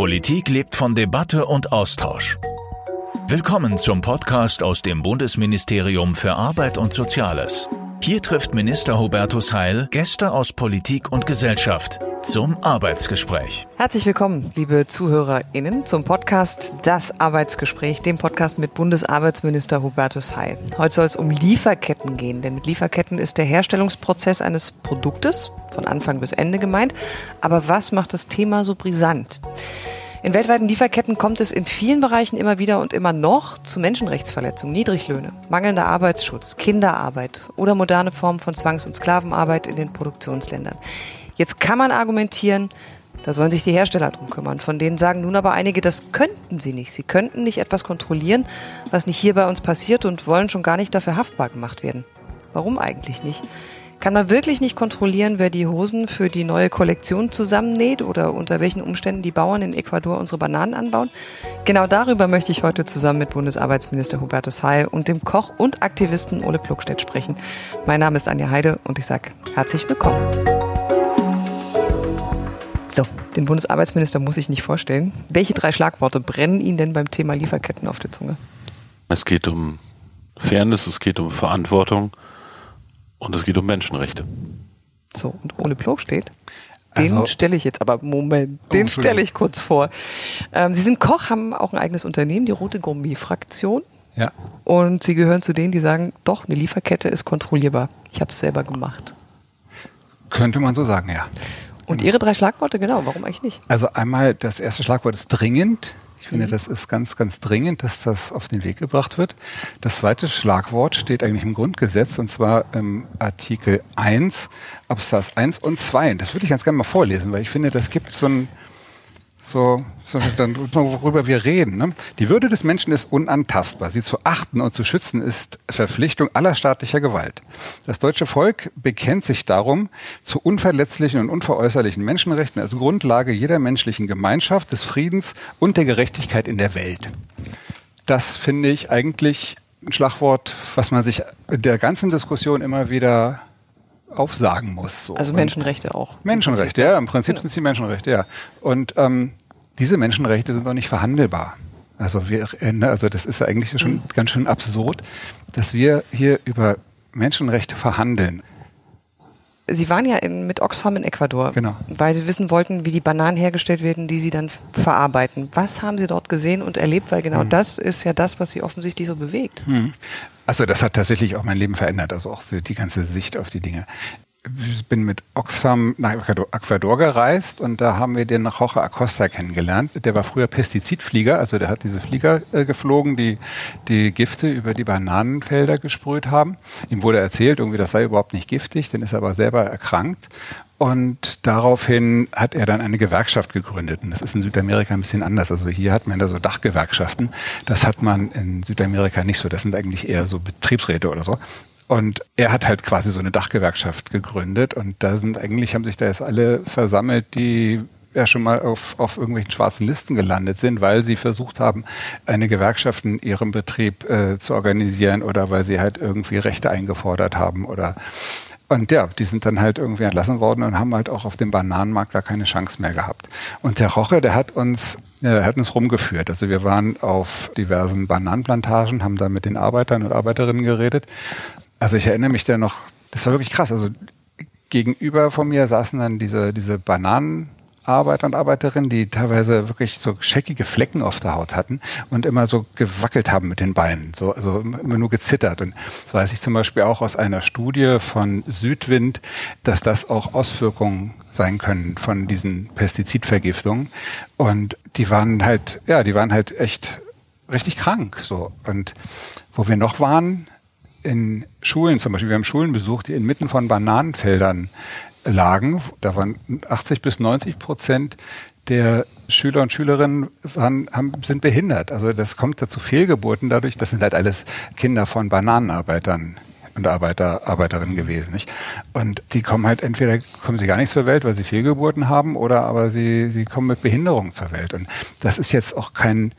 Politik lebt von Debatte und Austausch. Willkommen zum Podcast aus dem Bundesministerium für Arbeit und Soziales. Hier trifft Minister Hubertus Heil Gäste aus Politik und Gesellschaft zum Arbeitsgespräch. Herzlich willkommen, liebe ZuhörerInnen, zum Podcast Das Arbeitsgespräch, dem Podcast mit Bundesarbeitsminister Hubertus Heil. Heute soll es um Lieferketten gehen, denn mit Lieferketten ist der Herstellungsprozess eines Produktes von Anfang bis Ende gemeint. Aber was macht das Thema so brisant? In weltweiten Lieferketten kommt es in vielen Bereichen immer wieder und immer noch zu Menschenrechtsverletzungen, Niedriglöhne, mangelnder Arbeitsschutz, Kinderarbeit oder moderne Formen von Zwangs- und Sklavenarbeit in den Produktionsländern. Jetzt kann man argumentieren, da sollen sich die Hersteller drum kümmern. Von denen sagen nun aber einige, das könnten sie nicht. Sie könnten nicht etwas kontrollieren, was nicht hier bei uns passiert und wollen schon gar nicht dafür haftbar gemacht werden. Warum eigentlich nicht? Kann man wirklich nicht kontrollieren, wer die Hosen für die neue Kollektion zusammennäht oder unter welchen Umständen die Bauern in Ecuador unsere Bananen anbauen? Genau darüber möchte ich heute zusammen mit Bundesarbeitsminister Hubertus Heil und dem Koch und Aktivisten Ole Pluckstedt sprechen. Mein Name ist Anja Heide und ich sage herzlich willkommen. So, den Bundesarbeitsminister muss ich nicht vorstellen. Welche drei Schlagworte brennen Ihnen denn beim Thema Lieferketten auf der Zunge? Es geht um Fairness, es geht um Verantwortung und es geht um Menschenrechte. So, und ohne Plog steht. Den Also- stelle ich jetzt aber, Moment, den Entschuldigung. stelle ich kurz vor. Ähm, Sie sind Koch, haben auch ein eigenes Unternehmen, die Rote Gourmet-Fraktion. Ja. Und Sie gehören zu denen, die sagen, doch, eine Lieferkette ist kontrollierbar. Ich habe es selber gemacht. Könnte man so sagen, ja. Und Ihre drei Schlagworte, genau, warum eigentlich nicht? Also einmal, das erste Schlagwort ist dringend. Ich finde, das ist ganz, ganz dringend, dass das auf den Weg gebracht wird. Das zweite Schlagwort steht eigentlich im Grundgesetz und zwar im Artikel 1, Absatz 1 und 2. Das würde ich ganz gerne mal vorlesen, weil ich finde, das gibt so ein, so, so dann, worüber wir reden. Ne? Die Würde des Menschen ist unantastbar. Sie zu achten und zu schützen ist Verpflichtung aller staatlicher Gewalt. Das deutsche Volk bekennt sich darum zu unverletzlichen und unveräußerlichen Menschenrechten als Grundlage jeder menschlichen Gemeinschaft, des Friedens und der Gerechtigkeit in der Welt. Das finde ich eigentlich ein Schlagwort, was man sich in der ganzen Diskussion immer wieder aufsagen muss. So. Also Menschenrechte auch. Menschenrechte, ja, im Prinzip Genau. sind sie Menschenrechte, ja. Und ähm, diese Menschenrechte sind doch nicht verhandelbar. Also wir, äh, also das ist ja eigentlich schon Mhm. ganz schön absurd, dass wir hier über Menschenrechte verhandeln. Sie waren ja in, mit Oxfam in Ecuador, Genau. weil Sie wissen wollten, wie die Bananen hergestellt werden, die Sie dann verarbeiten. Was haben Sie dort gesehen und erlebt? Weil genau das ist ja das, was Sie offensichtlich so bewegt. Also das hat tatsächlich auch mein Leben verändert, also auch die ganze Sicht auf die Dinge. Ich bin mit Oxfam nach Ecuador- gereist und da haben wir den Jorge Acosta kennengelernt. Der war früher Pestizidflieger, also der hat diese Flieger äh, geflogen, die die Gifte über die Bananenfelder gesprüht haben. Ihm wurde erzählt, irgendwie das sei überhaupt nicht giftig, dann ist er aber selber erkrankt. Und daraufhin hat er dann eine Gewerkschaft gegründet. Und das ist in Südamerika ein bisschen anders. Also hier hat man da so Dachgewerkschaften. Das hat man in Südamerika nicht so. Das sind eigentlich eher so Betriebsräte oder so. Und er hat halt quasi so eine Dachgewerkschaft gegründet. Und da sind eigentlich, haben sich da jetzt alle versammelt, die ja schon mal auf, auf irgendwelchen schwarzen Listen gelandet sind, weil sie versucht haben, eine Gewerkschaft in ihrem Betrieb äh, zu organisieren oder weil sie halt irgendwie Rechte eingefordert haben oder und ja, die sind dann halt irgendwie entlassen worden und haben halt auch auf dem Bananenmarkt gar keine Chance mehr gehabt. Und der Roche, der hat uns, äh, hat uns rumgeführt. Also wir waren auf diversen Bananenplantagen, haben da mit den Arbeitern und Arbeiterinnen geredet. Also ich erinnere mich da noch, das war wirklich krass. Also gegenüber von mir saßen dann diese, diese Bananenarbeiter und Arbeiterinnen, die teilweise wirklich so scheckige Flecken auf der Haut hatten und immer so gewackelt haben mit den Beinen, so, also immer nur gezittert. Und das weiß ich zum Beispiel auch aus einer Studie von Südwind, dass das auch Auswirkungen sein können von diesen Pestizidvergiftungen. Und die waren halt, ja, die waren halt echt richtig krank, so. Und wo wir noch waren, in Schulen zum Beispiel, wir haben Schulen besucht, die inmitten von Bananenfeldern lagen. Da waren 80 bis 90 Prozent der Schüler und Schülerinnen waren, haben, sind behindert. Also das kommt dazu Fehlgeburten dadurch. Das sind halt alles Kinder von Bananenarbeitern und Arbeiter, Arbeiterinnen gewesen. Nicht? Und die kommen halt entweder kommen sie gar nicht zur Welt, weil sie Fehlgeburten haben, oder aber sie, sie kommen mit Behinderung zur Welt. Und das ist jetzt auch kein,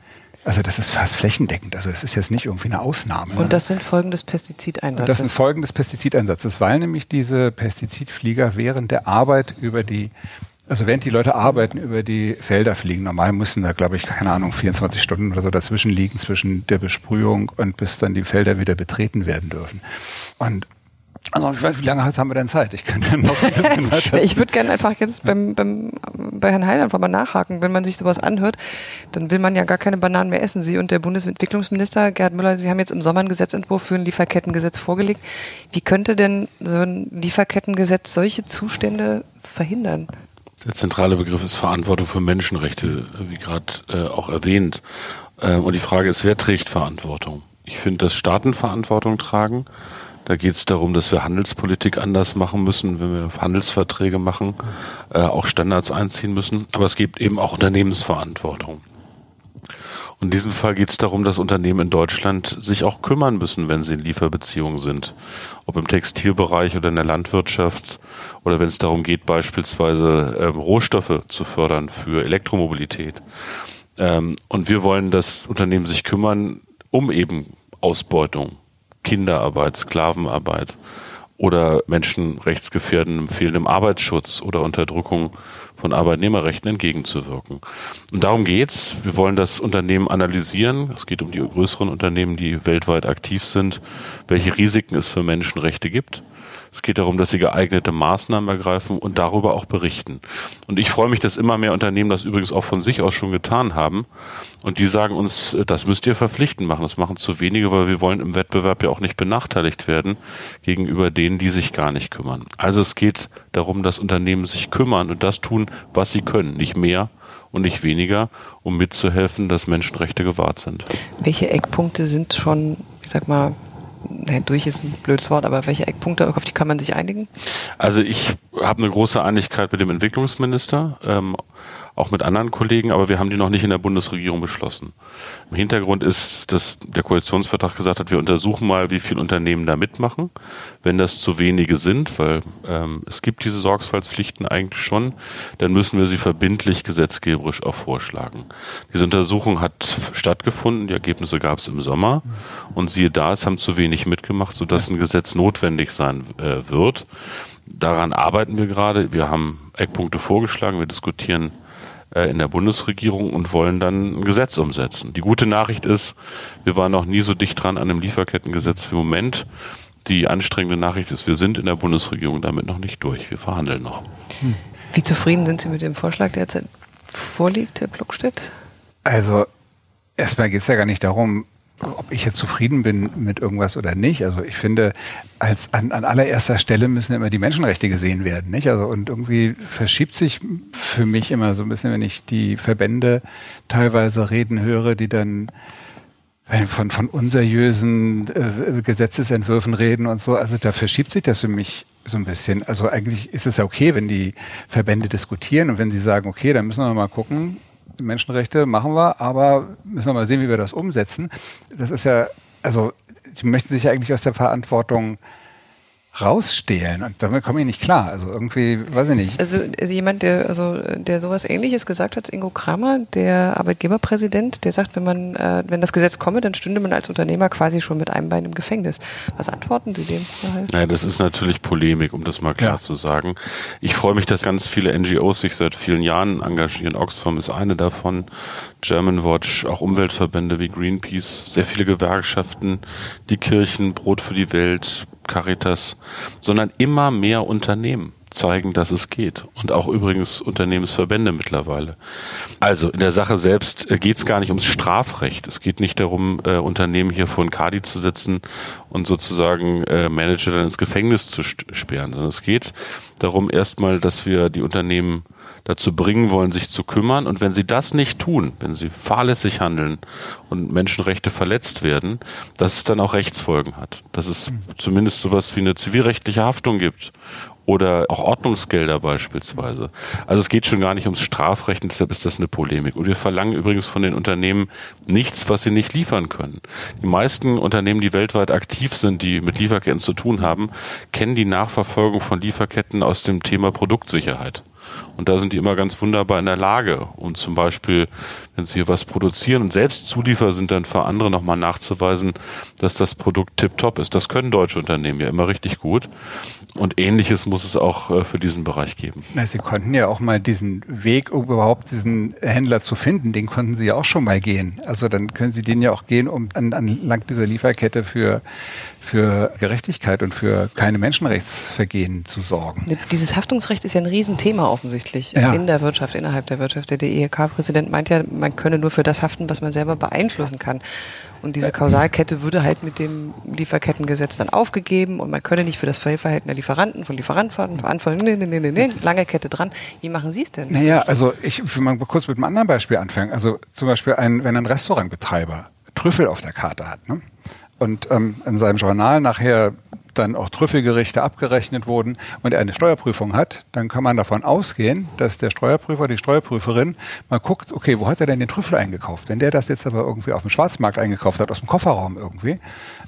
also das ist fast flächendeckend. Also das ist jetzt nicht irgendwie eine Ausnahme. ne? Und das sind Folgen des Und das Pestizideinsatzes. sind Folgen des Pestizideinsatzes, weil nämlich diese Pestizidflieger während der Arbeit über die Also während die Leute arbeiten, über die Felder fliegen. Normal müssen da, glaube ich, keine Ahnung, 24 Stunden oder so dazwischen liegen, zwischen der Besprühung und bis dann die Felder wieder betreten werden dürfen. Und also ich weiß, wie lange haben wir denn Zeit? Ich könnte noch ein bisschen weiter. ich würde gerne einfach jetzt beim, beim, bei Herrn Heil einfach mal nachhaken. Wenn man sich sowas anhört, dann will man ja gar keine Bananen mehr essen. Sie und der Bundesentwicklungsminister Gerhard Müller, Sie haben jetzt im Sommer einen Gesetzentwurf für ein Lieferkettengesetz vorgelegt. Wie könnte denn so ein Lieferkettengesetz solche Zustände verhindern? Der zentrale Begriff ist Verantwortung für Menschenrechte, wie gerade äh, auch erwähnt. Äh, und die Frage ist, wer trägt Verantwortung? Ich finde, dass Staaten Verantwortung tragen. Da geht es darum, dass wir Handelspolitik anders machen müssen, wenn wir Handelsverträge machen, äh, auch Standards einziehen müssen. Aber es gibt eben auch Unternehmensverantwortung. Und in diesem Fall geht es darum, dass Unternehmen in Deutschland sich auch kümmern müssen, wenn sie in Lieferbeziehungen sind. Ob im Textilbereich oder in der Landwirtschaft oder wenn es darum geht, beispielsweise ähm, Rohstoffe zu fördern für Elektromobilität. Ähm, und wir wollen, dass Unternehmen sich kümmern, um eben Ausbeutung Kinderarbeit, Sklavenarbeit oder menschenrechtsgefährdendem fehlendem Arbeitsschutz oder Unterdrückung von Arbeitnehmerrechten entgegenzuwirken. Und darum geht's. Wir wollen das Unternehmen analysieren. Es geht um die größeren Unternehmen, die weltweit aktiv sind, welche Risiken es für Menschenrechte gibt es geht darum, dass sie geeignete Maßnahmen ergreifen und darüber auch berichten. Und ich freue mich, dass immer mehr Unternehmen das übrigens auch von sich aus schon getan haben. Und die sagen uns, das müsst ihr verpflichtend machen. Das machen zu wenige, weil wir wollen im Wettbewerb ja auch nicht benachteiligt werden gegenüber denen, die sich gar nicht kümmern. Also es geht darum, dass Unternehmen sich kümmern und das tun, was sie können. Nicht mehr und nicht weniger, um mitzuhelfen, dass Menschenrechte gewahrt sind. Welche Eckpunkte sind schon, ich sag mal, durch ist ein blödes Wort, aber welche Eckpunkte, auf die kann man sich einigen? Also ich habe eine große Einigkeit mit dem Entwicklungsminister. Ähm, auch mit anderen Kollegen, aber wir haben die noch nicht in der Bundesregierung beschlossen. Im Hintergrund ist, dass der Koalitionsvertrag gesagt hat, wir untersuchen mal, wie viele Unternehmen da mitmachen. Wenn das zu wenige sind, weil ähm, es gibt diese Sorgfaltspflichten eigentlich schon, dann müssen wir sie verbindlich gesetzgeberisch auch vorschlagen. Diese Untersuchung hat stattgefunden, die Ergebnisse gab es im Sommer und siehe da, es haben zu wenig mitgemacht, sodass ein Gesetz notwendig sein äh, wird. Daran arbeiten wir gerade. Wir haben Eckpunkte vorgeschlagen. Wir diskutieren in der Bundesregierung und wollen dann ein Gesetz umsetzen. Die gute Nachricht ist, wir waren noch nie so dicht dran an einem Lieferkettengesetz wie im Moment. Die anstrengende Nachricht ist, wir sind in der Bundesregierung damit noch nicht durch. Wir verhandeln noch. Wie zufrieden sind Sie mit dem Vorschlag, der jetzt vorliegt, Herr Pluckstedt? Also erstmal geht es ja gar nicht darum, ob ich jetzt zufrieden bin mit irgendwas oder nicht. Also ich finde, als an, an allererster Stelle müssen immer die Menschenrechte gesehen werden, nicht? Also und irgendwie verschiebt sich für mich immer so ein bisschen, wenn ich die Verbände teilweise reden höre, die dann von, von unseriösen äh, Gesetzesentwürfen reden und so. Also da verschiebt sich das für mich so ein bisschen. Also eigentlich ist es ja okay, wenn die Verbände diskutieren und wenn sie sagen, okay, dann müssen wir mal gucken, Menschenrechte machen wir, aber müssen wir mal sehen, wie wir das umsetzen. Das ist ja, also, sie möchten sich ja eigentlich aus der Verantwortung rausstehlen und damit komme ich nicht klar. Also irgendwie, weiß ich nicht. Also, also jemand, der also der sowas Ähnliches gesagt hat, ist Ingo Kramer, der Arbeitgeberpräsident, der sagt, wenn man äh, wenn das Gesetz komme, dann stünde man als Unternehmer quasi schon mit einem Bein im Gefängnis. Was antworten Sie dem? Naja, das ist natürlich Polemik, um das mal klar ja. zu sagen. Ich freue mich, dass ganz viele NGOs sich seit vielen Jahren engagieren. Oxfam ist eine davon. German Watch, auch Umweltverbände wie Greenpeace, sehr viele Gewerkschaften, die Kirchen, Brot für die Welt, Caritas, sondern immer mehr Unternehmen zeigen, dass es geht. Und auch übrigens Unternehmensverbände mittlerweile. Also in der Sache selbst äh, geht es gar nicht ums Strafrecht. Es geht nicht darum, äh, Unternehmen hier vor ein Kadi zu setzen und sozusagen äh, Manager dann ins Gefängnis zu sperren, sondern es geht darum erstmal, dass wir die Unternehmen dazu bringen wollen, sich zu kümmern. Und wenn sie das nicht tun, wenn sie fahrlässig handeln und Menschenrechte verletzt werden, dass es dann auch Rechtsfolgen hat. Dass es zumindest sowas wie eine zivilrechtliche Haftung gibt oder auch Ordnungsgelder beispielsweise. Also es geht schon gar nicht ums Strafrecht, und deshalb ist das eine Polemik. Und wir verlangen übrigens von den Unternehmen nichts, was sie nicht liefern können. Die meisten Unternehmen, die weltweit aktiv sind, die mit Lieferketten zu tun haben, kennen die Nachverfolgung von Lieferketten aus dem Thema Produktsicherheit. Und da sind die immer ganz wunderbar in der Lage. Und zum Beispiel, wenn sie hier was produzieren und selbst Zulieferer sind dann für andere nochmal nachzuweisen, dass das Produkt tiptop ist. Das können deutsche Unternehmen ja immer richtig gut. Und ähnliches muss es auch äh, für diesen Bereich geben. Na, sie konnten ja auch mal diesen Weg, um überhaupt diesen Händler zu finden, den konnten sie ja auch schon mal gehen. Also dann können sie den ja auch gehen, um an, anlang dieser Lieferkette für, für Gerechtigkeit und für keine Menschenrechtsvergehen zu sorgen. Dieses Haftungsrecht ist ja ein Riesenthema offensichtlich ja. in der Wirtschaft, innerhalb der Wirtschaft. Der DEK-Präsident meint ja, man könne nur für das haften, was man selber beeinflussen kann. Und diese Kausalkette würde halt mit dem Lieferkettengesetz dann aufgegeben und man könne nicht für das Fehlverhalten der Lieferanten von Lieferanten verantworten. Nee, nee, nee, nee, nee, lange Kette dran. Wie machen Sie es denn? Naja, also ich will mal kurz mit einem anderen Beispiel anfangen. Also zum Beispiel ein, wenn ein Restaurantbetreiber Trüffel auf der Karte hat ne? Und ähm, in seinem Journal nachher dann auch Trüffelgerichte abgerechnet wurden und er eine Steuerprüfung hat, dann kann man davon ausgehen, dass der Steuerprüfer, die Steuerprüferin mal guckt, okay, wo hat er denn den Trüffel eingekauft? Wenn der das jetzt aber irgendwie auf dem Schwarzmarkt eingekauft hat, aus dem Kofferraum irgendwie,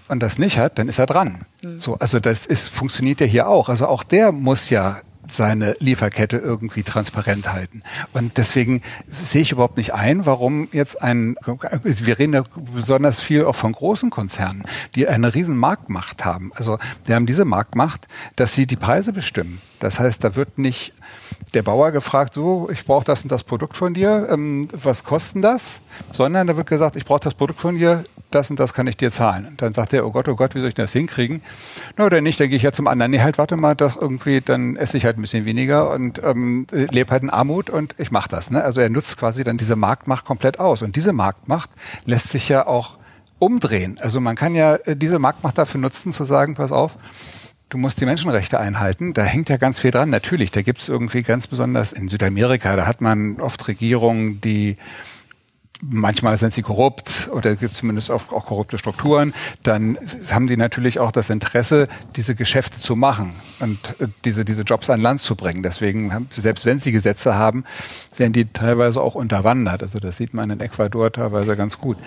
und das nicht hat, dann ist er dran. Mhm. So, also das ist, funktioniert ja hier auch. Also auch der muss ja seine Lieferkette irgendwie transparent halten. Und deswegen sehe ich überhaupt nicht ein, warum jetzt ein, wir reden ja besonders viel auch von großen Konzernen, die eine riesen Marktmacht haben. Also die haben diese Marktmacht, dass sie die Preise bestimmen. Das heißt, da wird nicht der Bauer gefragt, so, ich brauche das und das Produkt von dir, ähm, was kosten das? Sondern da wird gesagt, ich brauche das Produkt von dir, das und das kann ich dir zahlen. Und dann sagt er, oh Gott, oh Gott, wie soll ich das hinkriegen? Na, oder nicht, dann gehe ich ja zum anderen. Nee, halt, warte mal, doch irgendwie, dann esse ich halt ein bisschen weniger und ähm, lebe halt in Armut und ich mache das. Ne? Also er nutzt quasi dann diese Marktmacht komplett aus. Und diese Marktmacht lässt sich ja auch umdrehen. Also man kann ja äh, diese Marktmacht dafür nutzen, zu sagen, pass auf, du musst die Menschenrechte einhalten. Da hängt ja ganz viel dran. Natürlich, da gibt es irgendwie ganz besonders in Südamerika, da hat man oft Regierungen, die manchmal sind sie korrupt oder gibt zumindest auch, auch, korrupte Strukturen, dann haben die natürlich auch das Interesse, diese Geschäfte zu machen und äh, diese, diese Jobs an Land zu bringen. Deswegen, selbst wenn sie Gesetze haben, werden die teilweise auch unterwandert. Also das sieht man in Ecuador teilweise ganz gut.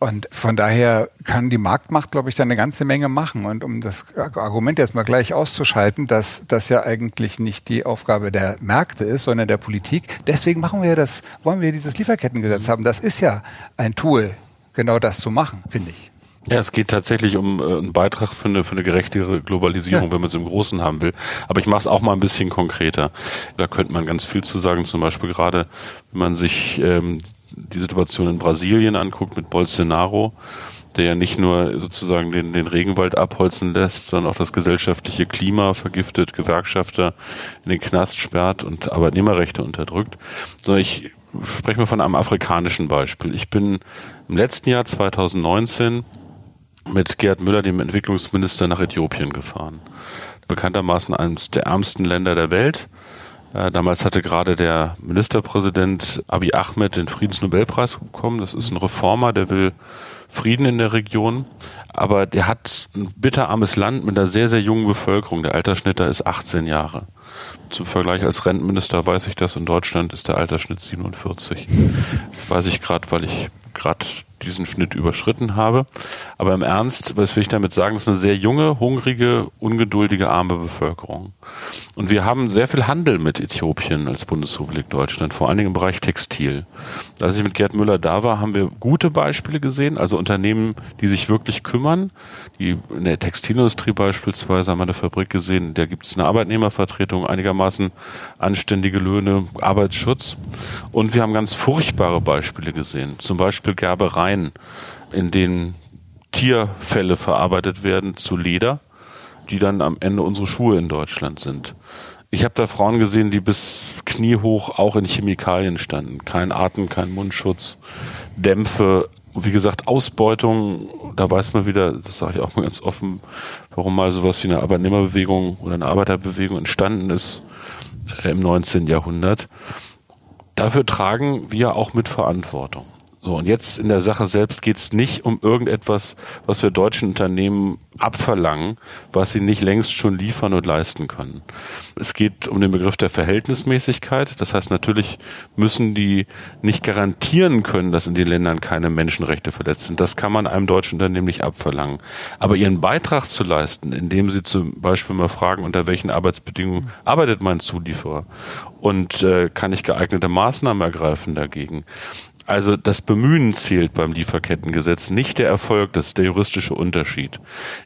Und von daher kann die Marktmacht, glaube ich, da eine ganze Menge machen. Und um das Argument jetzt mal gleich auszuschalten, dass das ja eigentlich nicht die Aufgabe der Märkte ist, sondern der Politik. Deswegen machen wir das, wollen wir dieses Lieferkettengesetz haben. Das ist ja ein Tool, genau das zu machen, finde ich. Ja, es geht tatsächlich um äh, einen Beitrag für eine, für eine gerechtere Globalisierung, ja. wenn man es im Großen haben will. Aber ich mache es auch mal ein bisschen konkreter. Da könnte man ganz viel zu sagen, zum Beispiel gerade, wenn man sich ähm, die Situation in Brasilien anguckt mit Bolsonaro, der ja nicht nur sozusagen den, den Regenwald abholzen lässt, sondern auch das gesellschaftliche Klima vergiftet, Gewerkschafter in den Knast sperrt und Arbeitnehmerrechte unterdrückt, sondern ich spreche mal von einem afrikanischen Beispiel. Ich bin im letzten Jahr 2019 mit Gerd Müller, dem Entwicklungsminister, nach Äthiopien gefahren. Bekanntermaßen eines der ärmsten Länder der Welt damals hatte gerade der Ministerpräsident Abiy Ahmed den Friedensnobelpreis bekommen. Das ist ein Reformer, der will Frieden in der Region. Aber der hat ein bitterarmes Land mit einer sehr, sehr jungen Bevölkerung. Der Altersschnitt da ist 18 Jahre. Zum Vergleich als Rentenminister weiß ich das. In Deutschland ist der Altersschnitt 47. Das weiß ich gerade, weil ich gerade diesen Schnitt überschritten habe. Aber im Ernst, was will ich damit sagen, das ist eine sehr junge, hungrige, ungeduldige, arme Bevölkerung. Und wir haben sehr viel Handel mit Äthiopien als Bundesrepublik Deutschland, vor allen Dingen im Bereich Textil. Als ich mit Gerd Müller da war, haben wir gute Beispiele gesehen, also Unternehmen, die sich wirklich kümmern. Die, in der Textilindustrie beispielsweise haben wir eine Fabrik gesehen, da gibt es eine Arbeitnehmervertretung, einigermaßen anständige Löhne, Arbeitsschutz. Und wir haben ganz furchtbare Beispiele gesehen, zum Beispiel Gerbereien, in denen Tierfälle verarbeitet werden zu Leder die dann am Ende unsere Schuhe in Deutschland sind. Ich habe da Frauen gesehen, die bis kniehoch auch in Chemikalien standen. Kein Atem, kein Mundschutz, Dämpfe, wie gesagt, Ausbeutung, da weiß man wieder, das sage ich auch mal ganz offen, warum mal sowas wie eine Arbeitnehmerbewegung oder eine Arbeiterbewegung entstanden ist äh, im 19. Jahrhundert. Dafür tragen wir auch mit Verantwortung. So, und jetzt in der Sache selbst geht es nicht um irgendetwas, was wir deutschen Unternehmen abverlangen, was sie nicht längst schon liefern und leisten können. Es geht um den Begriff der Verhältnismäßigkeit. Das heißt, natürlich müssen die nicht garantieren können, dass in den Ländern keine Menschenrechte verletzt sind. Das kann man einem deutschen Unternehmen nicht abverlangen. Aber ihren Beitrag zu leisten, indem sie zum Beispiel mal fragen, unter welchen Arbeitsbedingungen arbeitet mein Zulieferer und äh, kann ich geeignete Maßnahmen ergreifen dagegen also das Bemühen zählt beim Lieferkettengesetz, nicht der Erfolg, das ist der juristische Unterschied.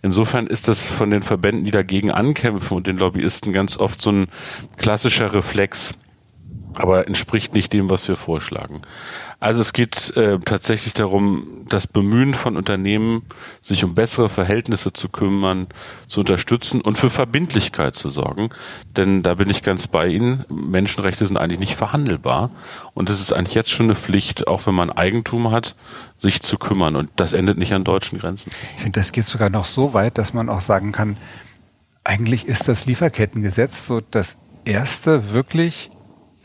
Insofern ist das von den Verbänden, die dagegen ankämpfen und den Lobbyisten ganz oft so ein klassischer Reflex aber entspricht nicht dem, was wir vorschlagen. Also es geht äh, tatsächlich darum, das Bemühen von Unternehmen, sich um bessere Verhältnisse zu kümmern, zu unterstützen und für Verbindlichkeit zu sorgen. Denn da bin ich ganz bei Ihnen. Menschenrechte sind eigentlich nicht verhandelbar. Und es ist eigentlich jetzt schon eine Pflicht, auch wenn man Eigentum hat, sich zu kümmern. Und das endet nicht an deutschen Grenzen. Ich finde, das geht sogar noch so weit, dass man auch sagen kann, eigentlich ist das Lieferkettengesetz so das erste wirklich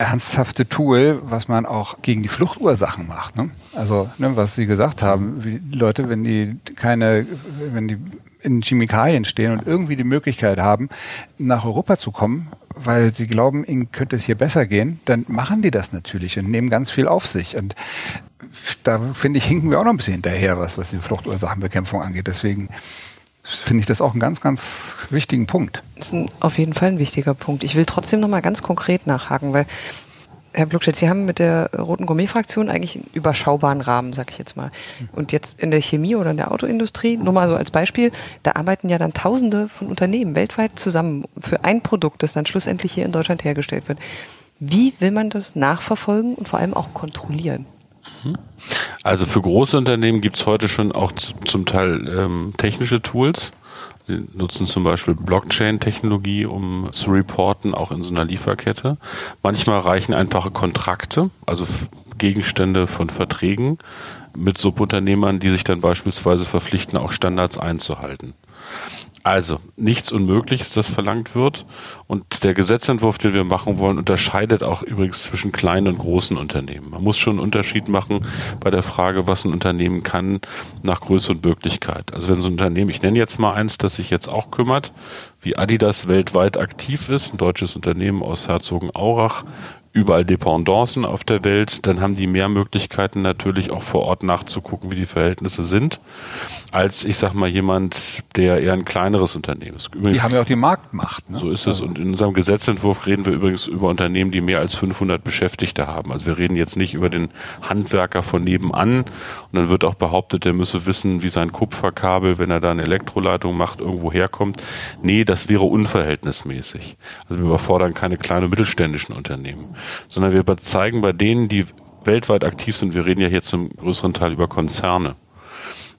ernsthafte Tool, was man auch gegen die Fluchtursachen macht. Ne? Also, ne, was Sie gesagt haben, wie Leute, wenn die keine, wenn die in Chemikalien stehen und irgendwie die Möglichkeit haben, nach Europa zu kommen, weil sie glauben, ihnen könnte es hier besser gehen, dann machen die das natürlich und nehmen ganz viel auf sich. Und da finde ich, hinken wir auch noch ein bisschen hinterher, was, was die Fluchtursachenbekämpfung angeht. Deswegen finde ich das auch einen ganz, ganz wichtigen Punkt. Das ist ein, auf jeden Fall ein wichtiger Punkt. Ich will trotzdem noch mal ganz konkret nachhaken, weil Herr Bluckstedt, Sie haben mit der Roten Gourmet-Fraktion eigentlich einen überschaubaren Rahmen, sag ich jetzt mal. Und jetzt in der Chemie oder in der Autoindustrie, nur mal so als Beispiel, da arbeiten ja dann Tausende von Unternehmen weltweit zusammen für ein Produkt, das dann schlussendlich hier in Deutschland hergestellt wird. Wie will man das nachverfolgen und vor allem auch kontrollieren? Mhm. Also für große Unternehmen gibt es heute schon auch zum Teil ähm, technische Tools. Sie nutzen zum Beispiel Blockchain-Technologie, um zu reporten, auch in so einer Lieferkette. Manchmal reichen einfache Kontrakte, also Gegenstände von Verträgen mit Subunternehmern, die sich dann beispielsweise verpflichten, auch Standards einzuhalten. Also, nichts Unmögliches, das verlangt wird. Und der Gesetzentwurf, den wir machen wollen, unterscheidet auch übrigens zwischen kleinen und großen Unternehmen. Man muss schon einen Unterschied machen bei der Frage, was ein Unternehmen kann nach Größe und Möglichkeit. Also wenn so ein Unternehmen, ich nenne jetzt mal eins, das sich jetzt auch kümmert, wie Adidas weltweit aktiv ist, ein deutsches Unternehmen aus Herzogenaurach, überall Dependancen auf der Welt, dann haben die mehr Möglichkeiten natürlich auch vor Ort nachzugucken, wie die Verhältnisse sind, als ich sag mal jemand, der eher ein kleineres Unternehmen ist. Übrigens, die haben ja auch die Marktmacht. Ne? So ist es. Und in unserem Gesetzentwurf reden wir übrigens über Unternehmen, die mehr als 500 Beschäftigte haben. Also wir reden jetzt nicht über den Handwerker von nebenan. Und dann wird auch behauptet, der müsse wissen, wie sein Kupferkabel, wenn er da eine Elektroleitung macht, irgendwo herkommt. Nee, das wäre unverhältnismäßig. Also wir überfordern keine kleinen und mittelständischen Unternehmen sondern wir zeigen bei denen, die weltweit aktiv sind, wir reden ja hier zum größeren Teil über Konzerne,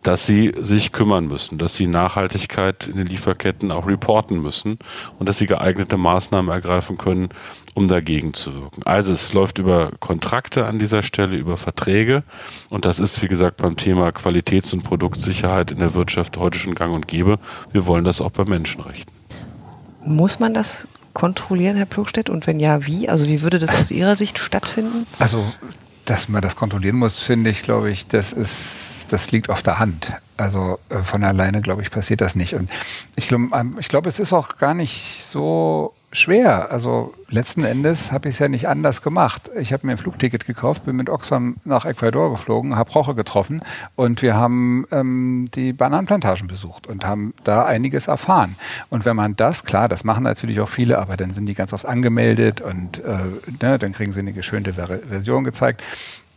dass sie sich kümmern müssen, dass sie Nachhaltigkeit in den Lieferketten auch reporten müssen und dass sie geeignete Maßnahmen ergreifen können, um dagegen zu wirken. Also es läuft über Kontrakte an dieser Stelle, über Verträge und das ist, wie gesagt, beim Thema Qualitäts- und Produktsicherheit in der Wirtschaft heute schon gang und gäbe. Wir wollen das auch bei Menschenrechten. Muss man das kontrollieren, Herr Plogstedt? Und wenn ja, wie? Also wie würde das aus Ihrer Sicht stattfinden? Also, dass man das kontrollieren muss, finde ich, glaube ich, das ist, das liegt auf der Hand. Also äh, von alleine, glaube ich, passiert das nicht. Und ich glaube, ähm, ich es ist auch gar nicht so schwer. Also letzten Endes habe ich es ja nicht anders gemacht. Ich habe mir ein Flugticket gekauft, bin mit Oxfam nach Ecuador geflogen, habe Roche getroffen und wir haben ähm, die Bananenplantagen besucht und haben da einiges erfahren. Und wenn man das, klar, das machen natürlich auch viele, aber dann sind die ganz oft angemeldet und äh, ne, dann kriegen sie eine geschönte Version gezeigt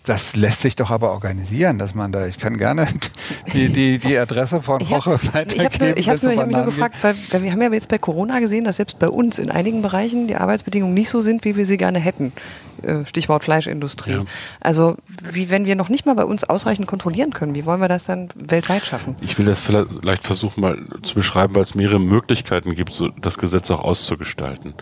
das lässt sich doch aber organisieren, dass man da, ich kann gerne die, die, die Adresse von Roche weitergeben. Ich habe nur, hab nur gefragt, weil, weil, wir haben ja jetzt bei Corona gesehen, dass selbst bei uns in einigen Bereichen die Arbeitsbedingungen nicht so sind, wie wir sie gerne hätten. Äh, Stichwort Fleischindustrie. Ja. Also wie wenn wir noch nicht mal bei uns ausreichend kontrollieren können, wie wollen wir das dann weltweit schaffen? Ich will das vielleicht versuchen mal zu beschreiben, weil es mehrere Möglichkeiten gibt, so das Gesetz auch auszugestalten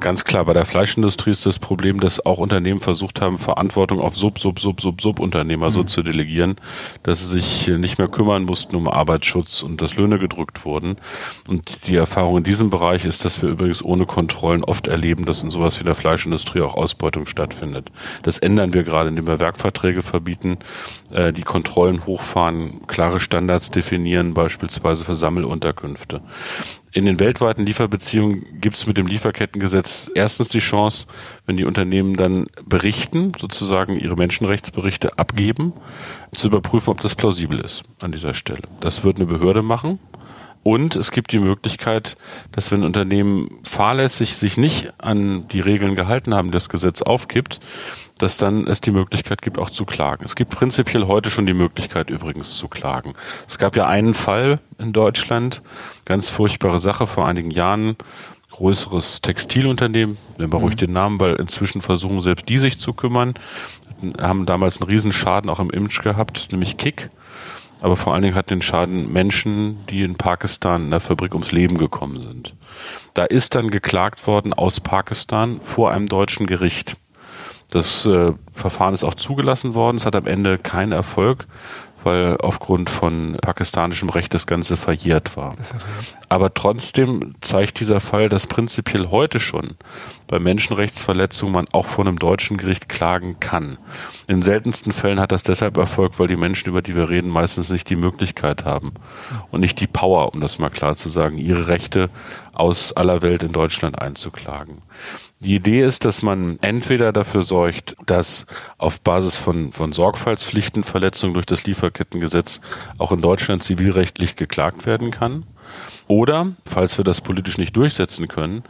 ganz klar, bei der Fleischindustrie ist das Problem, dass auch Unternehmen versucht haben, Verantwortung auf Sub, Sub, Sub, Sub, Subunternehmer mhm. so zu delegieren, dass sie sich nicht mehr kümmern mussten um Arbeitsschutz und dass Löhne gedrückt wurden. Und die Erfahrung in diesem Bereich ist, dass wir übrigens ohne Kontrollen oft erleben, dass in sowas wie der Fleischindustrie auch Ausbeutung stattfindet. Das ändern wir gerade, indem wir Werkverträge verbieten, äh, die Kontrollen hochfahren, klare Standards definieren, beispielsweise für Sammelunterkünfte. In den weltweiten Lieferbeziehungen gibt es mit dem Lieferkettengesetz erstens die Chance, wenn die Unternehmen dann berichten, sozusagen ihre Menschenrechtsberichte abgeben, zu überprüfen, ob das plausibel ist an dieser Stelle. Das wird eine Behörde machen. Und es gibt die Möglichkeit, dass wenn Unternehmen fahrlässig sich nicht an die Regeln gehalten haben, das Gesetz aufgibt, dass dann es die Möglichkeit gibt, auch zu klagen. Es gibt prinzipiell heute schon die Möglichkeit übrigens zu klagen. Es gab ja einen Fall in Deutschland, ganz furchtbare Sache vor einigen Jahren, größeres Textilunternehmen, nehmen wir mhm. ruhig den Namen, weil inzwischen versuchen selbst die sich zu kümmern, haben damals einen Riesenschaden auch im Image gehabt, nämlich Kick. Aber vor allen Dingen hat den Schaden Menschen, die in Pakistan in der Fabrik ums Leben gekommen sind. Da ist dann geklagt worden aus Pakistan vor einem deutschen Gericht. Das äh, Verfahren ist auch zugelassen worden. Es hat am Ende keinen Erfolg, weil aufgrund von pakistanischem Recht das Ganze verjährt war. Aber trotzdem zeigt dieser Fall, dass prinzipiell heute schon bei Menschenrechtsverletzungen man auch vor einem deutschen Gericht klagen kann. In seltensten Fällen hat das deshalb Erfolg, weil die Menschen, über die wir reden, meistens nicht die Möglichkeit haben und nicht die Power, um das mal klar zu sagen, ihre Rechte aus aller Welt in Deutschland einzuklagen. Die Idee ist, dass man entweder dafür sorgt, dass auf Basis von, von Sorgfaltspflichten Verletzungen durch das Lieferkettengesetz auch in Deutschland zivilrechtlich geklagt werden kann. Oder, falls wir das politisch nicht durchsetzen können,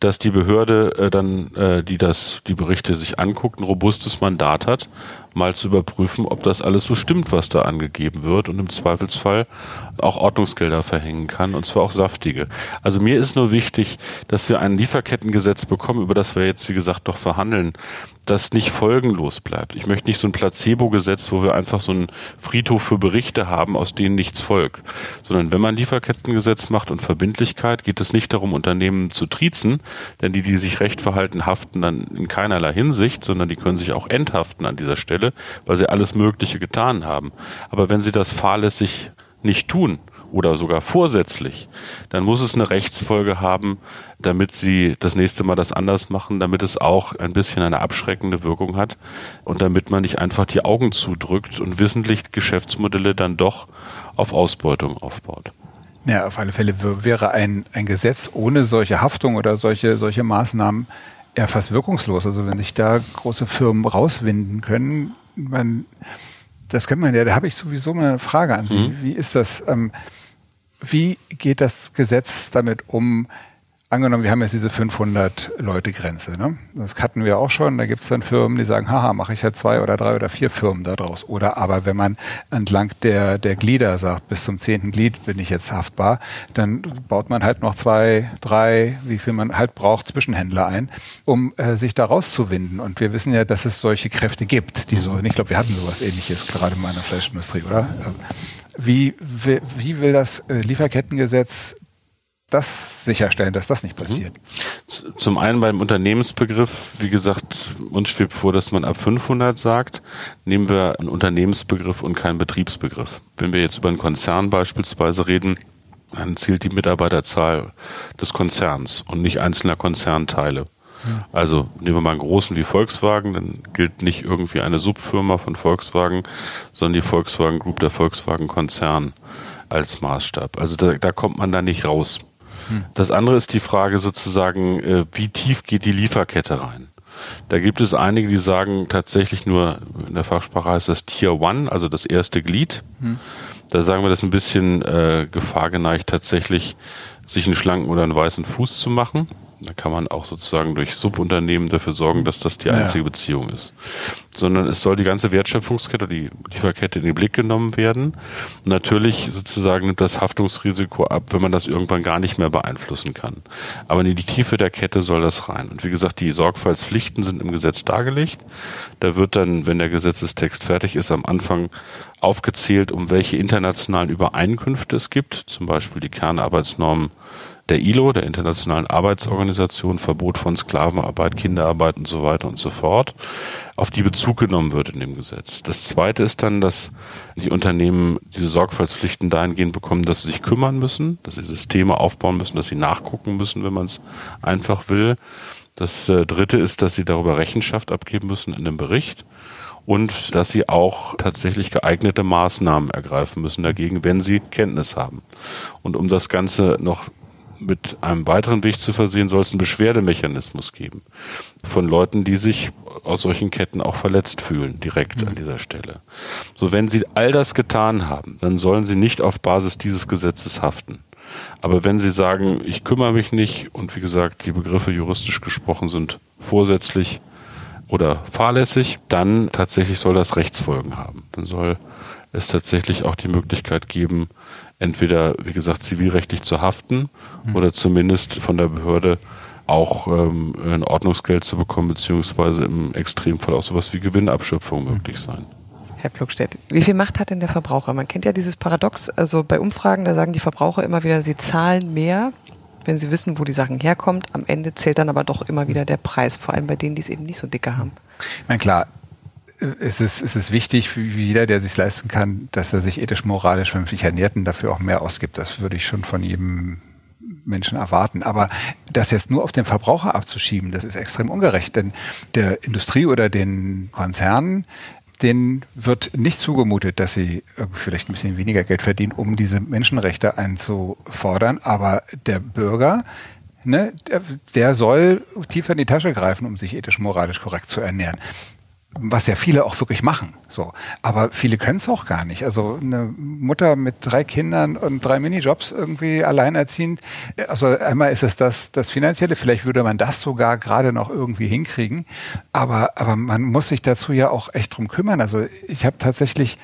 dass die Behörde äh, dann, äh, die das, die Berichte sich anguckt, ein robustes Mandat hat, mal zu überprüfen, ob das alles so stimmt, was da angegeben wird und im Zweifelsfall auch Ordnungsgelder verhängen kann und zwar auch saftige. Also mir ist nur wichtig, dass wir ein Lieferkettengesetz bekommen, über das wir jetzt, wie gesagt, doch verhandeln, das nicht folgenlos bleibt. Ich möchte nicht so ein Placebo-Gesetz, wo wir einfach so einen Friedhof für Berichte haben, aus denen nichts folgt, sondern wenn man Lieferkettengesetz macht und Verbindlichkeit, geht es nicht darum, Unternehmen zu triezen, denn die, die sich recht verhalten, haften dann in keinerlei Hinsicht, sondern die können sich auch enthaften an dieser Stelle. Stelle, weil sie alles Mögliche getan haben. Aber wenn sie das fahrlässig nicht tun oder sogar vorsätzlich, dann muss es eine Rechtsfolge haben, damit sie das nächste Mal das anders machen, damit es auch ein bisschen eine abschreckende Wirkung hat und damit man nicht einfach die Augen zudrückt und wissentlich Geschäftsmodelle dann doch auf Ausbeutung aufbaut. Ja, auf alle Fälle wäre ein, ein Gesetz ohne solche Haftung oder solche, solche Maßnahmen ja fast wirkungslos. Also wenn sich da große Firmen rauswinden können, man, das kennt man ja, da habe ich sowieso mal eine Frage an Sie. Mhm. Wie ist das, ähm, wie geht das Gesetz damit um, angenommen, wir haben jetzt diese 500 Leute Grenze. Ne? Das hatten wir auch schon. Da gibt es dann Firmen, die sagen, haha, mache ich ja zwei oder drei oder vier Firmen daraus. Oder aber wenn man entlang der, der Glieder sagt, bis zum zehnten Glied bin ich jetzt haftbar, dann baut man halt noch zwei, drei, wie viel man halt braucht, Zwischenhändler ein, um äh, sich da rauszuwinden. Und wir wissen ja, dass es solche Kräfte gibt, die so, ich glaube, wir hatten sowas ähnliches gerade in meiner Fleischindustrie, oder? Wie, wie, wie will das äh, Lieferkettengesetz das sicherstellen, dass das nicht mhm. passiert? Zum einen beim Unternehmensbegriff, wie gesagt, uns schwebt vor, dass man ab 500 sagt, nehmen wir einen Unternehmensbegriff und keinen Betriebsbegriff. Wenn wir jetzt über einen Konzern beispielsweise reden, dann zählt die Mitarbeiterzahl des Konzerns und nicht einzelner Konzernteile. Also nehmen wir mal einen großen wie Volkswagen, dann gilt nicht irgendwie eine Subfirma von Volkswagen, sondern die Volkswagen Group, der Volkswagen Konzern als Maßstab. Also da, da kommt man da nicht raus. Das andere ist die Frage sozusagen, äh, wie tief geht die Lieferkette rein? Da gibt es einige, die sagen tatsächlich nur, in der Fachsprache heißt das Tier One, also das erste Glied. Hm. Da sagen wir das ein bisschen äh, gefahrgeneigt, tatsächlich sich einen schlanken oder einen weißen Fuß zu machen. Da kann man auch sozusagen durch Subunternehmen dafür sorgen, dass das die einzige ja. Beziehung ist. Sondern es soll die ganze Wertschöpfungskette, die Lieferkette in den Blick genommen werden. Und natürlich sozusagen nimmt das Haftungsrisiko ab, wenn man das irgendwann gar nicht mehr beeinflussen kann. Aber in die Tiefe der Kette soll das rein. Und wie gesagt, die Sorgfaltspflichten sind im Gesetz dargelegt. Da wird dann, wenn der Gesetzestext fertig ist, am Anfang aufgezählt, um welche internationalen Übereinkünfte es gibt, zum Beispiel die Kernarbeitsnormen der ILO, der Internationalen Arbeitsorganisation, Verbot von Sklavenarbeit, Kinderarbeit und so weiter und so fort, auf die Bezug genommen wird in dem Gesetz. Das zweite ist dann, dass die Unternehmen diese Sorgfaltspflichten dahingehend bekommen, dass sie sich kümmern müssen, dass sie Systeme aufbauen müssen, dass sie nachgucken müssen, wenn man es einfach will. Das äh, dritte ist, dass sie darüber Rechenschaft abgeben müssen in dem Bericht und dass sie auch tatsächlich geeignete Maßnahmen ergreifen müssen dagegen, wenn sie Kenntnis haben. Und um das Ganze noch mit einem weiteren Weg zu versehen, soll es einen Beschwerdemechanismus geben von Leuten, die sich aus solchen Ketten auch verletzt fühlen, direkt mhm. an dieser Stelle. So, wenn sie all das getan haben, dann sollen sie nicht auf Basis dieses Gesetzes haften. Aber wenn Sie sagen, ich kümmere mich nicht und wie gesagt, die Begriffe juristisch gesprochen sind vorsätzlich oder fahrlässig, dann tatsächlich soll das Rechtsfolgen haben. Dann soll es tatsächlich auch die Möglichkeit geben, entweder, wie gesagt, zivilrechtlich zu haften mhm. oder zumindest von der Behörde auch ähm, ein Ordnungsgeld zu bekommen, beziehungsweise im Extremfall auch sowas wie Gewinnabschöpfung möglich sein. Herr Pluckstedt, wie viel Macht hat denn der Verbraucher? Man kennt ja dieses Paradox, also bei Umfragen, da sagen die Verbraucher immer wieder, sie zahlen mehr, wenn sie wissen, wo die Sachen herkommt. Am Ende zählt dann aber doch immer wieder der Preis, vor allem bei denen, die es eben nicht so dicke haben. Ich meine, klar, es ist, es ist wichtig für jeder, der sich leisten kann, dass er sich ethisch, moralisch, vernünftig ernährt und dafür auch mehr ausgibt. Das würde ich schon von jedem Menschen erwarten. Aber das jetzt nur auf den Verbraucher abzuschieben, das ist extrem ungerecht, denn der Industrie oder den Konzernen denen wird nicht zugemutet, dass sie vielleicht ein bisschen weniger Geld verdienen, um diese Menschenrechte einzufordern. Aber der Bürger, ne, der, der soll tiefer in die Tasche greifen, um sich ethisch, moralisch korrekt zu ernähren was ja viele auch wirklich machen. So, aber viele können es auch gar nicht. Also eine Mutter mit drei Kindern und drei Minijobs irgendwie alleinerziehend. Also einmal ist es das das finanzielle. Vielleicht würde man das sogar gerade noch irgendwie hinkriegen. Aber aber man muss sich dazu ja auch echt drum kümmern. Also ich habe tatsächlich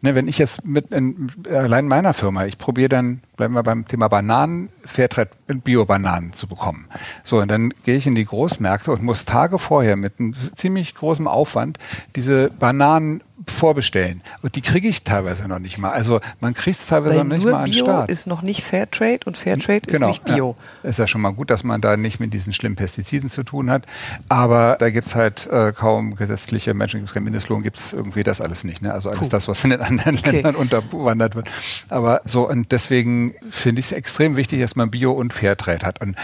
ne, wenn ich jetzt mit in, allein meiner Firma, ich probiere dann, bleiben wir beim Thema Bananen, Fairtrade Bio-Bananen zu bekommen. So, und dann gehe ich in die Großmärkte und muss Tage vorher mit einem ziemlich großen Aufwand diese Bananen vorbestellen. Und die kriege ich teilweise noch nicht mal. Also man kriegt es teilweise Weil noch nicht mal an Bio Start. ist noch nicht Fairtrade und Fairtrade genau, ist nicht Bio. Ja. Ist ja schon mal gut, dass man da nicht mit diesen schlimmen Pestiziden zu tun hat. Aber da gibt's halt äh, kaum gesetzliche Menschen, gibt's keinen Mindestlohn, gibt's irgendwie das alles nicht. Ne? Also alles Puh. das, was in den anderen okay. Ländern unterwandert wird. Aber so, und deswegen finde ich es extrem wichtig, dass man Bio und Fairtrade hat. Und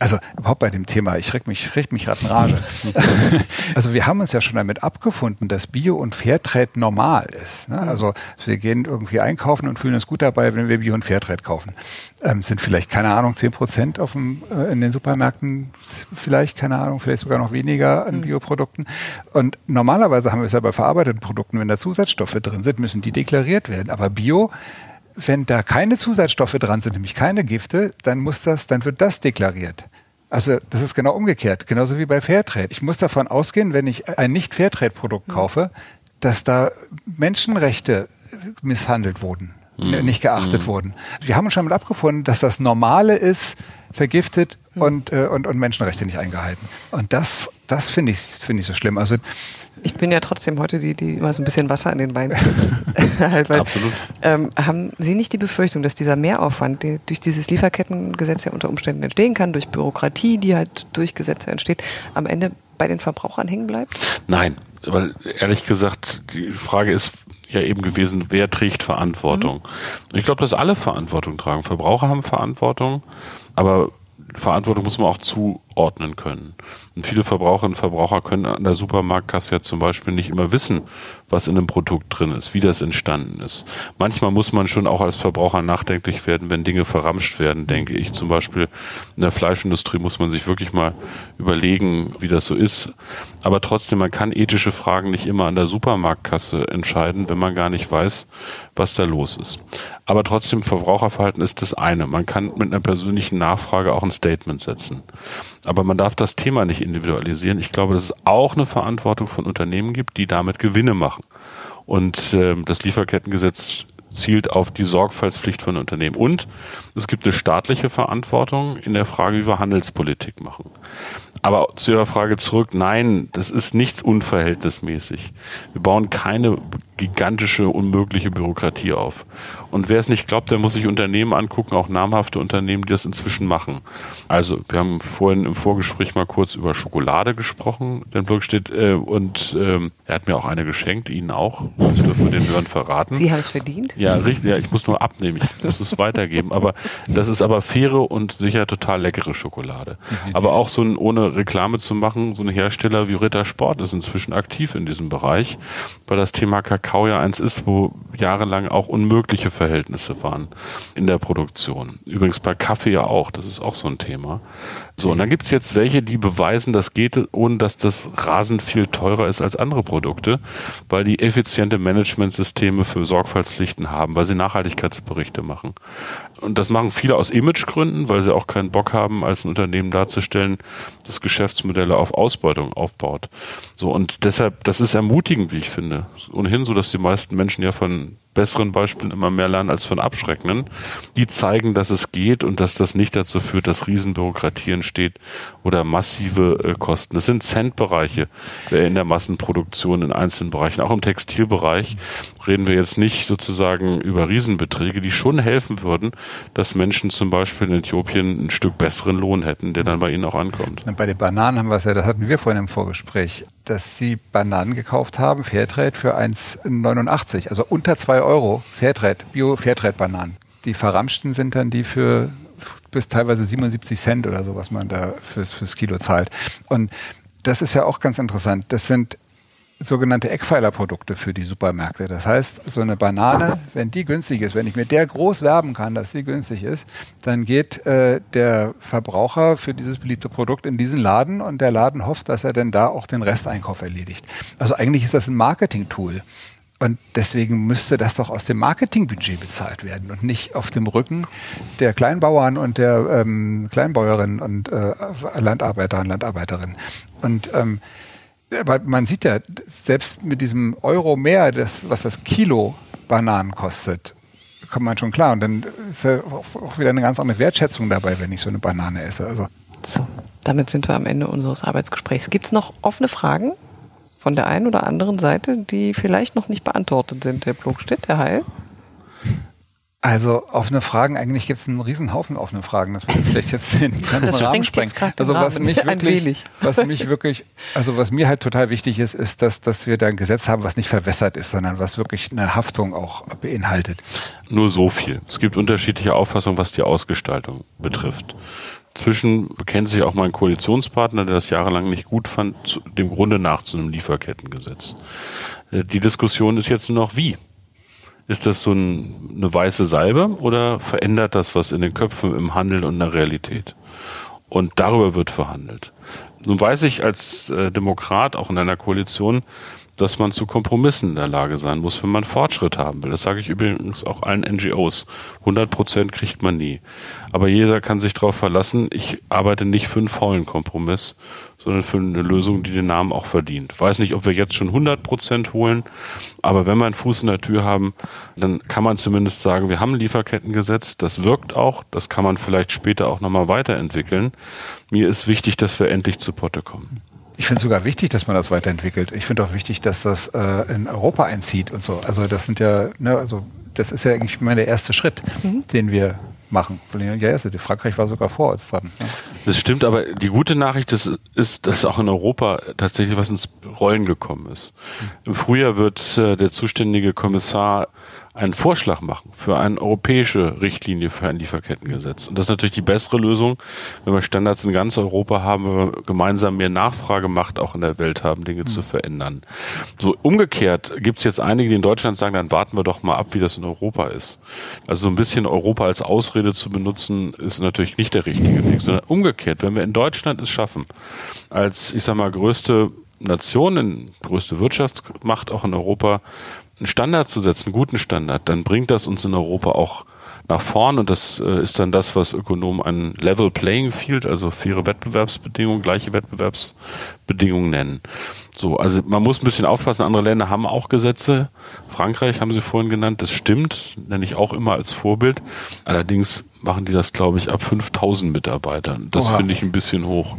also überhaupt bei dem Thema, ich reg mich, reg mich gerade in Rage. also wir haben uns ja schon damit abgefunden, dass Bio und Fairtrade normal ist. Ne? Also wir gehen irgendwie einkaufen und fühlen uns gut dabei, wenn wir Bio und Fairtrade kaufen. Ähm, sind vielleicht, keine Ahnung, zehn Prozent auf dem, äh, in den Supermärkten, vielleicht, keine Ahnung, vielleicht sogar noch weniger an mhm. Bioprodukten. Und normalerweise haben wir es ja bei verarbeiteten Produkten, wenn da Zusatzstoffe drin sind, müssen die deklariert werden. Aber Bio wenn da keine Zusatzstoffe dran sind, nämlich keine Gifte, dann muss das, dann wird das deklariert. Also das ist genau umgekehrt, genauso wie bei Fairtrade. Ich muss davon ausgehen, wenn ich ein nicht Fairtrade-Produkt kaufe, dass da Menschenrechte misshandelt wurden, mhm. nicht geachtet mhm. wurden. Wir haben uns schon mal abgefunden, dass das Normale ist, vergiftet mhm. und, äh, und, und Menschenrechte nicht eingehalten. Und das, das finde ich, finde ich so schlimm. Also ich bin ja trotzdem heute die, die immer so ein bisschen Wasser in den Beinen gibt. halt, weil, Absolut. Ähm, haben Sie nicht die Befürchtung, dass dieser Mehraufwand, der durch dieses Lieferkettengesetz ja unter Umständen entstehen kann, durch Bürokratie, die halt durch Gesetze entsteht, am Ende bei den Verbrauchern hängen bleibt? Nein, weil ehrlich gesagt, die Frage ist ja eben gewesen, wer trägt Verantwortung? Mhm. Ich glaube, dass alle Verantwortung tragen. Verbraucher haben Verantwortung, aber Verantwortung muss man auch zuordnen können. Und viele Verbraucherinnen und Verbraucher können an der Supermarktkasse ja zum Beispiel nicht immer wissen, was in einem Produkt drin ist, wie das entstanden ist. Manchmal muss man schon auch als Verbraucher nachdenklich werden, wenn Dinge verramscht werden, denke ich. Zum Beispiel in der Fleischindustrie muss man sich wirklich mal überlegen, wie das so ist. Aber trotzdem, man kann ethische Fragen nicht immer an der Supermarktkasse entscheiden, wenn man gar nicht weiß, was da los ist. Aber trotzdem, Verbraucherverhalten ist das eine. Man kann mit einer persönlichen Nachfrage auch ein Statement setzen. Aber man darf das Thema nicht individualisieren. Ich glaube, dass es auch eine Verantwortung von Unternehmen gibt, die damit Gewinne machen. Und äh, das Lieferkettengesetz zielt auf die Sorgfaltspflicht von Unternehmen. Und es gibt eine staatliche Verantwortung in der Frage, wie wir Handelspolitik machen. Aber zu Ihrer Frage zurück, nein, das ist nichts unverhältnismäßig. Wir bauen keine gigantische, unmögliche Bürokratie auf. Und wer es nicht glaubt, der muss sich Unternehmen angucken, auch namhafte Unternehmen, die das inzwischen machen. Also, wir haben vorhin im Vorgespräch mal kurz über Schokolade gesprochen, den Blog steht, äh, und ähm, er hat mir auch eine geschenkt, Ihnen auch. Das dürfen wir den Hörern verraten. Sie haben es verdient? Ja, richtig. Ja, ich muss nur abnehmen, ich muss es weitergeben. Aber das ist aber faire und sicher total leckere Schokolade. Aber auch so ein, ohne Reklame zu machen, so ein Hersteller wie Ritter Sport ist inzwischen aktiv in diesem Bereich, weil das Thema Kakao ja eins ist, wo jahrelang auch unmögliche Verhältnisse waren in der Produktion. Übrigens bei Kaffee ja auch, das ist auch so ein Thema. So, und dann gibt's jetzt welche, die beweisen, das geht, ohne dass das rasend viel teurer ist als andere Produkte, weil die effiziente Managementsysteme für Sorgfaltspflichten haben, weil sie Nachhaltigkeitsberichte machen. Und das machen viele aus Imagegründen, weil sie auch keinen Bock haben, als ein Unternehmen darzustellen, das Geschäftsmodelle auf Ausbeutung aufbaut. So, und deshalb, das ist ermutigend, wie ich finde. Ohnehin so, dass die meisten Menschen ja von besseren Beispielen immer mehr lernen als von abschreckenden. Die zeigen, dass es geht und dass das nicht dazu führt, dass Riesenbürokratie entsteht oder massive äh, Kosten. Das sind Centbereiche äh, in der Massenproduktion in einzelnen Bereichen. Auch im Textilbereich reden wir jetzt nicht sozusagen über Riesenbeträge, die schon helfen würden, dass Menschen zum Beispiel in Äthiopien ein Stück besseren Lohn hätten, der dann bei ihnen auch ankommt. Bei den Bananen haben wir es ja, das hatten wir vorhin im Vorgespräch, dass sie Bananen gekauft haben, Fairtrade für 1,89, also unter 2 Euro Fairtrade, Bio-Fairtrade-Bananen. Die verramschten sind dann die für bis teilweise 77 Cent oder so, was man da fürs, fürs Kilo zahlt. Und das ist ja auch ganz interessant. Das sind sogenannte Eckpfeilerprodukte für die Supermärkte. Das heißt, so eine Banane, wenn die günstig ist, wenn ich mit der groß werben kann, dass sie günstig ist, dann geht äh, der Verbraucher für dieses beliebte Produkt in diesen Laden und der Laden hofft, dass er denn da auch den Resteinkauf erledigt. Also eigentlich ist das ein Marketing-Tool. Und deswegen müsste das doch aus dem Marketingbudget bezahlt werden und nicht auf dem Rücken der Kleinbauern und der ähm, Kleinbäuerinnen und äh, Landarbeiter und Landarbeiterinnen. Und ähm, aber man sieht ja, selbst mit diesem Euro mehr, das, was das Kilo Bananen kostet, kommt man schon klar. Und dann ist ja auch wieder eine ganz andere Wertschätzung dabei, wenn ich so eine Banane esse. Also so, damit sind wir am Ende unseres Arbeitsgesprächs. Gibt es noch offene Fragen von der einen oder anderen Seite, die vielleicht noch nicht beantwortet sind, Herr Plogstedt, Herr Heil? Also offene Fragen, eigentlich gibt es einen riesen Haufen offene Fragen. Das würde vielleicht jetzt den ganzen Rahmen sprengen. Also was mich wirklich, was mich wirklich, also was mir halt total wichtig ist, ist, dass, dass wir da ein Gesetz haben, was nicht verwässert ist, sondern was wirklich eine Haftung auch beinhaltet. Nur so viel. Es gibt unterschiedliche Auffassungen, was die Ausgestaltung betrifft. Zwischen bekennt sich auch mein Koalitionspartner, der das jahrelang nicht gut fand, zu, dem Grunde nach zu einem Lieferkettengesetz. Äh, die Diskussion ist jetzt nur noch wie. Ist das so ein, eine weiße Salbe oder verändert das was in den Köpfen, im Handeln und in der Realität? Und darüber wird verhandelt. Nun weiß ich als äh, Demokrat, auch in einer Koalition, dass man zu Kompromissen in der Lage sein muss, wenn man Fortschritt haben will. Das sage ich übrigens auch allen NGOs. 100 Prozent kriegt man nie. Aber jeder kann sich darauf verlassen, ich arbeite nicht für einen faulen Kompromiss, sondern für eine Lösung, die den Namen auch verdient. Ich weiß nicht, ob wir jetzt schon 100 Prozent holen, aber wenn wir einen Fuß in der Tür haben, dann kann man zumindest sagen, wir haben ein Lieferkettengesetz, das wirkt auch, das kann man vielleicht später auch nochmal weiterentwickeln. Mir ist wichtig, dass wir endlich zu Potte kommen. Ich finde es sogar wichtig, dass man das weiterentwickelt. Ich finde auch wichtig, dass das äh, in Europa einzieht und so. Also das sind ja, ne, also das ist ja eigentlich mal der erste Schritt, mhm. den wir machen. Ja, also Frankreich war sogar vor uns dran. Ne? Das stimmt, aber die gute Nachricht ist, ist, dass auch in Europa tatsächlich was ins Rollen gekommen ist. Im Frühjahr wird äh, der zuständige Kommissar einen Vorschlag machen für eine europäische Richtlinie für ein Lieferkettengesetz. Und das ist natürlich die bessere Lösung, wenn wir Standards in ganz Europa haben, wenn wir gemeinsam mehr Nachfragemacht auch in der Welt haben, Dinge mhm. zu verändern. So umgekehrt gibt es jetzt einige, die in Deutschland sagen, dann warten wir doch mal ab, wie das in Europa ist. Also so ein bisschen Europa als Ausrede zu benutzen, ist natürlich nicht der richtige Weg, sondern umgekehrt, wenn wir in Deutschland es schaffen, als, ich sag mal, größte Nation, größte Wirtschaftsmacht auch in Europa, einen Standard zu setzen, einen guten Standard, dann bringt das uns in Europa auch nach vorn und das äh, ist dann das, was Ökonomen ein Level Playing Field, also faire Wettbewerbsbedingungen, gleiche Wettbewerbsbedingungen nennen. So, also man muss ein bisschen aufpassen. Andere Länder haben auch Gesetze. Frankreich haben Sie vorhin genannt. Das stimmt, nenne ich auch immer als Vorbild. Allerdings machen die das, glaube ich, ab 5000 Mitarbeitern. Das finde ich ein bisschen hoch.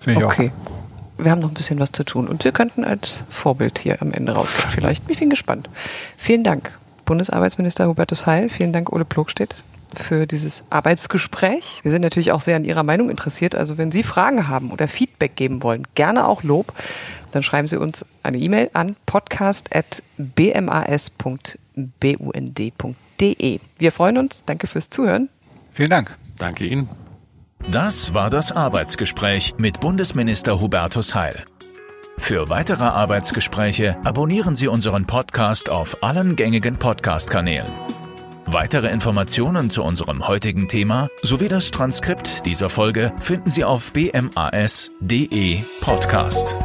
Finde ich okay. auch. Wir haben noch ein bisschen was zu tun. Und wir könnten als Vorbild hier am Ende rausgehen. Vielleicht. Ich bin gespannt. Vielen Dank, Bundesarbeitsminister Hubertus Heil. Vielen Dank, Ole Plogstedt für dieses Arbeitsgespräch. Wir sind natürlich auch sehr an Ihrer Meinung interessiert. Also wenn Sie Fragen haben oder Feedback geben wollen, gerne auch Lob, dann schreiben Sie uns eine E-Mail an podcast.bmas.bund.de. Wir freuen uns. Danke fürs Zuhören. Vielen Dank. Danke Ihnen. Das war das Arbeitsgespräch mit Bundesminister Hubertus Heil. Für weitere Arbeitsgespräche abonnieren Sie unseren Podcast auf allen gängigen Podcast-Kanälen. Weitere Informationen zu unserem heutigen Thema sowie das Transkript dieser Folge finden Sie auf bmas.de Podcast.